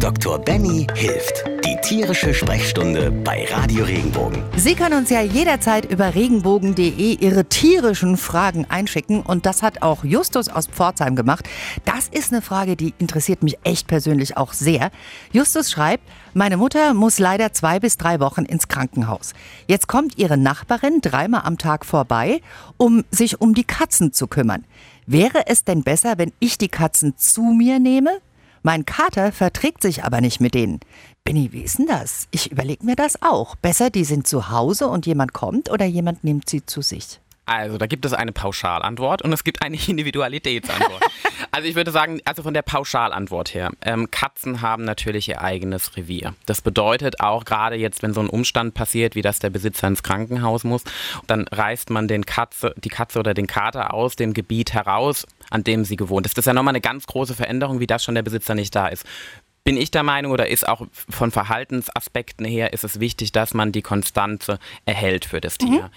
Dr. Benny hilft. Die tierische Sprechstunde bei Radio Regenbogen. Sie können uns ja jederzeit über regenbogen.de Ihre tierischen Fragen einschicken. Und das hat auch Justus aus Pforzheim gemacht. Das ist eine Frage, die interessiert mich echt persönlich auch sehr. Justus schreibt, meine Mutter muss leider zwei bis drei Wochen ins Krankenhaus. Jetzt kommt ihre Nachbarin dreimal am Tag vorbei, um sich um die Katzen zu kümmern. Wäre es denn besser, wenn ich die Katzen zu mir nehme? Mein Kater verträgt sich aber nicht mit denen. Benny, wie ist denn das? Ich überlege mir das auch. Besser, die sind zu Hause und jemand kommt oder jemand nimmt sie zu sich? Also, da gibt es eine Pauschalantwort und es gibt eine Individualitätsantwort. also, ich würde sagen, also von der Pauschalantwort her, ähm, Katzen haben natürlich ihr eigenes Revier. Das bedeutet auch, gerade jetzt, wenn so ein Umstand passiert, wie dass der Besitzer ins Krankenhaus muss, dann reißt man den Katze, die Katze oder den Kater aus dem Gebiet heraus, an dem sie gewohnt ist. Das ist ja nochmal eine ganz große Veränderung, wie das schon der Besitzer nicht da ist bin ich der Meinung oder ist auch von Verhaltensaspekten her ist es wichtig, dass man die Konstanze erhält für das Tier. Mhm.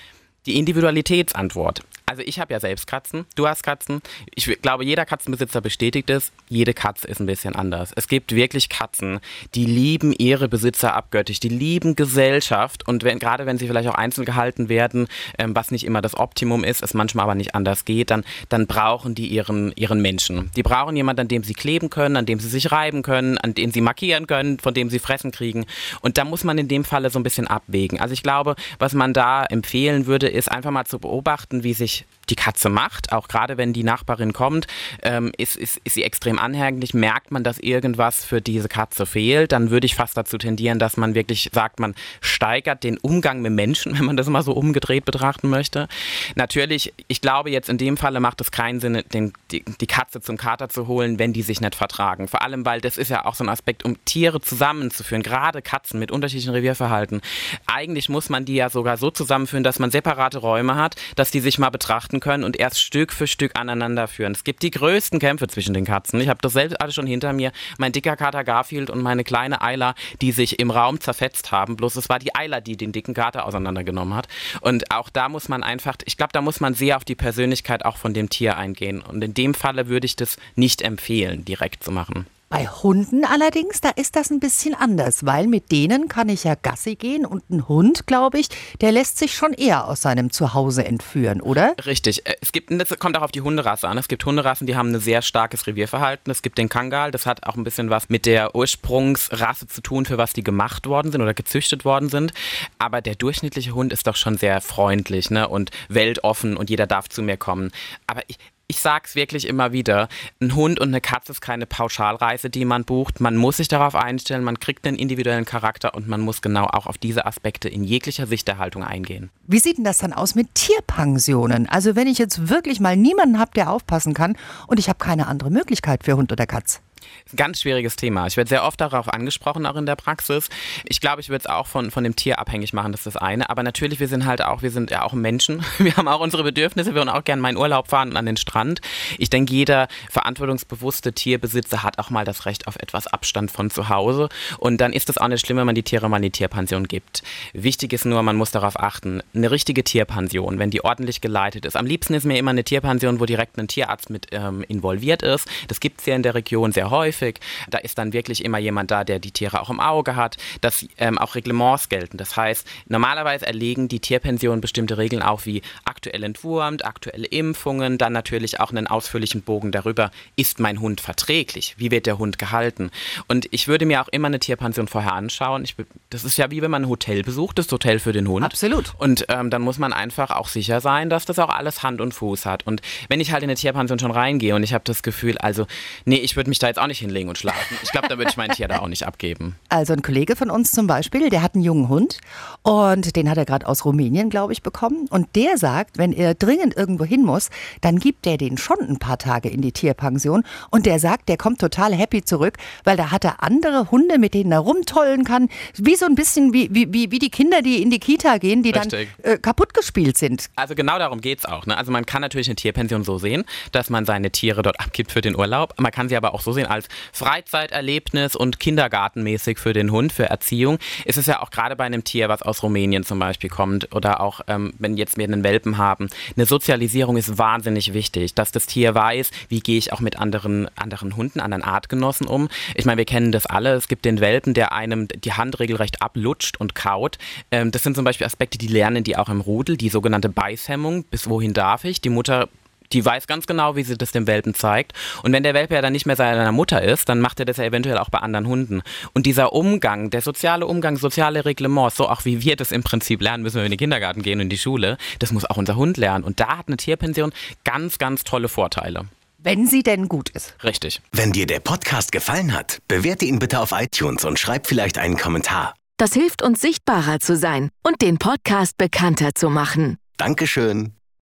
Die Individualitätsantwort. Also ich habe ja selbst Katzen, du hast Katzen. Ich glaube, jeder Katzenbesitzer bestätigt es, jede Katze ist ein bisschen anders. Es gibt wirklich Katzen, die lieben ihre Besitzer abgöttisch, die lieben Gesellschaft und wenn, gerade wenn sie vielleicht auch einzeln gehalten werden, ähm, was nicht immer das Optimum ist, es manchmal aber nicht anders geht, dann, dann brauchen die ihren, ihren Menschen. Die brauchen jemanden, an dem sie kleben können, an dem sie sich reiben können, an dem sie markieren können, von dem sie Fressen kriegen. Und da muss man in dem Falle so ein bisschen abwägen. Also ich glaube, was man da empfehlen würde, ist einfach mal zu beobachten, wie sich die Katze macht, auch gerade wenn die Nachbarin kommt, ähm, ist, ist, ist sie extrem anhänglich, merkt man, dass irgendwas für diese Katze fehlt, dann würde ich fast dazu tendieren, dass man wirklich sagt, man steigert den Umgang mit Menschen, wenn man das mal so umgedreht betrachten möchte. Natürlich, ich glaube jetzt in dem Falle macht es keinen Sinn, den, die, die Katze zum Kater zu holen, wenn die sich nicht vertragen. Vor allem, weil das ist ja auch so ein Aspekt, um Tiere zusammenzuführen, gerade Katzen mit unterschiedlichen Revierverhalten. Eigentlich muss man die ja sogar so zusammenführen, dass man separate Räume hat, dass die sich mal betrachten können und erst Stück für Stück aneinander führen. Es gibt die größten Kämpfe zwischen den Katzen. Ich habe das selbst alles schon hinter mir. Mein dicker Kater Garfield und meine kleine Ayla, die sich im Raum zerfetzt haben. Bloß es war die Ayla, die den dicken Kater auseinandergenommen hat. Und auch da muss man einfach, ich glaube, da muss man sehr auf die Persönlichkeit auch von dem Tier eingehen. Und in dem Falle würde ich das nicht empfehlen, direkt zu machen. Bei Hunden allerdings, da ist das ein bisschen anders, weil mit denen kann ich ja Gassi gehen und ein Hund, glaube ich, der lässt sich schon eher aus seinem Zuhause entführen, oder? Richtig. Äh, es gibt, das kommt auch auf die Hunderasse an. Es gibt Hunderassen, die haben ein sehr starkes Revierverhalten. Es gibt den Kangal, das hat auch ein bisschen was mit der Ursprungsrasse zu tun, für was die gemacht worden sind oder gezüchtet worden sind. Aber der durchschnittliche Hund ist doch schon sehr freundlich ne? und weltoffen und jeder darf zu mir kommen. Aber ich, ich sage es wirklich immer wieder, ein Hund und eine Katze ist keine Pauschalreise, die man bucht. Man muss sich darauf einstellen, man kriegt einen individuellen Charakter und man muss genau auch auf diese Aspekte in jeglicher Sichterhaltung eingehen. Wie sieht denn das dann aus mit Tierpensionen? Also wenn ich jetzt wirklich mal niemanden habe, der aufpassen kann und ich habe keine andere Möglichkeit für Hund oder Katz. Ganz schwieriges Thema. Ich werde sehr oft darauf angesprochen, auch in der Praxis. Ich glaube, ich würde es auch von, von dem Tier abhängig machen, das ist das eine. Aber natürlich, wir sind halt auch, wir sind ja auch Menschen. Wir haben auch unsere Bedürfnisse. Wir wollen auch gerne mal in Urlaub fahren und an den Strand. Ich denke, jeder verantwortungsbewusste Tierbesitzer hat auch mal das Recht auf etwas Abstand von zu Hause. Und dann ist es auch nicht schlimm, wenn man die Tiere mal in die Tierpension gibt. Wichtig ist nur, man muss darauf achten, eine richtige Tierpension, wenn die ordentlich geleitet ist. Am liebsten ist mir immer eine Tierpension, wo direkt ein Tierarzt mit ähm, involviert ist. Das gibt es ja in der Region sehr häufig. Da ist dann wirklich immer jemand da, der die Tiere auch im Auge hat, dass ähm, auch Reglements gelten. Das heißt, normalerweise erlegen die Tierpensionen bestimmte Regeln auch wie aktuell entwurmt, aktuelle Impfungen, dann natürlich auch einen ausführlichen Bogen darüber, ist mein Hund verträglich? Wie wird der Hund gehalten? Und ich würde mir auch immer eine Tierpension vorher anschauen. Ich, das ist ja wie wenn man ein Hotel besucht, das Hotel für den Hund. Absolut. Und ähm, dann muss man einfach auch sicher sein, dass das auch alles Hand und Fuß hat. Und wenn ich halt in eine Tierpension schon reingehe und ich habe das Gefühl, also, nee, ich würde mich da jetzt auch nicht hinlegen und schlafen. Ich glaube, da würde ich mein Tier da auch nicht abgeben. Also ein Kollege von uns zum Beispiel, der hat einen jungen Hund und den hat er gerade aus Rumänien, glaube ich, bekommen. Und der sagt, wenn er dringend irgendwo hin muss, dann gibt er den schon ein paar Tage in die Tierpension. Und der sagt, der kommt total happy zurück, weil da hat er andere Hunde, mit denen er rumtollen kann. Wie so ein bisschen wie, wie, wie, die Kinder, die in die Kita gehen, die Richtig. dann äh, kaputt gespielt sind. Also genau darum geht es auch. Ne? Also man kann natürlich eine Tierpension so sehen, dass man seine Tiere dort abgibt für den Urlaub. Man kann sie aber auch so sehen, als Freizeiterlebnis und kindergartenmäßig für den Hund, für Erziehung, ist es ja auch gerade bei einem Tier, was aus Rumänien zum Beispiel kommt oder auch ähm, wenn jetzt wir einen Welpen haben, eine Sozialisierung ist wahnsinnig wichtig, dass das Tier weiß, wie gehe ich auch mit anderen, anderen Hunden, anderen Artgenossen um. Ich meine, wir kennen das alle. Es gibt den Welpen, der einem die Hand regelrecht ablutscht und kaut. Ähm, das sind zum Beispiel Aspekte, die lernen die auch im Rudel, die sogenannte Beißhemmung. Bis wohin darf ich? Die Mutter die weiß ganz genau, wie sie das dem Welpen zeigt. Und wenn der Welpe ja dann nicht mehr seiner Mutter ist, dann macht er das ja eventuell auch bei anderen Hunden. Und dieser Umgang, der soziale Umgang, soziale Reglements, so auch wie wir das im Prinzip lernen müssen, wenn wir in den Kindergarten gehen und in die Schule, das muss auch unser Hund lernen. Und da hat eine Tierpension ganz, ganz tolle Vorteile. Wenn sie denn gut ist. Richtig. Wenn dir der Podcast gefallen hat, bewerte ihn bitte auf iTunes und schreib vielleicht einen Kommentar. Das hilft uns sichtbarer zu sein und den Podcast bekannter zu machen. Dankeschön.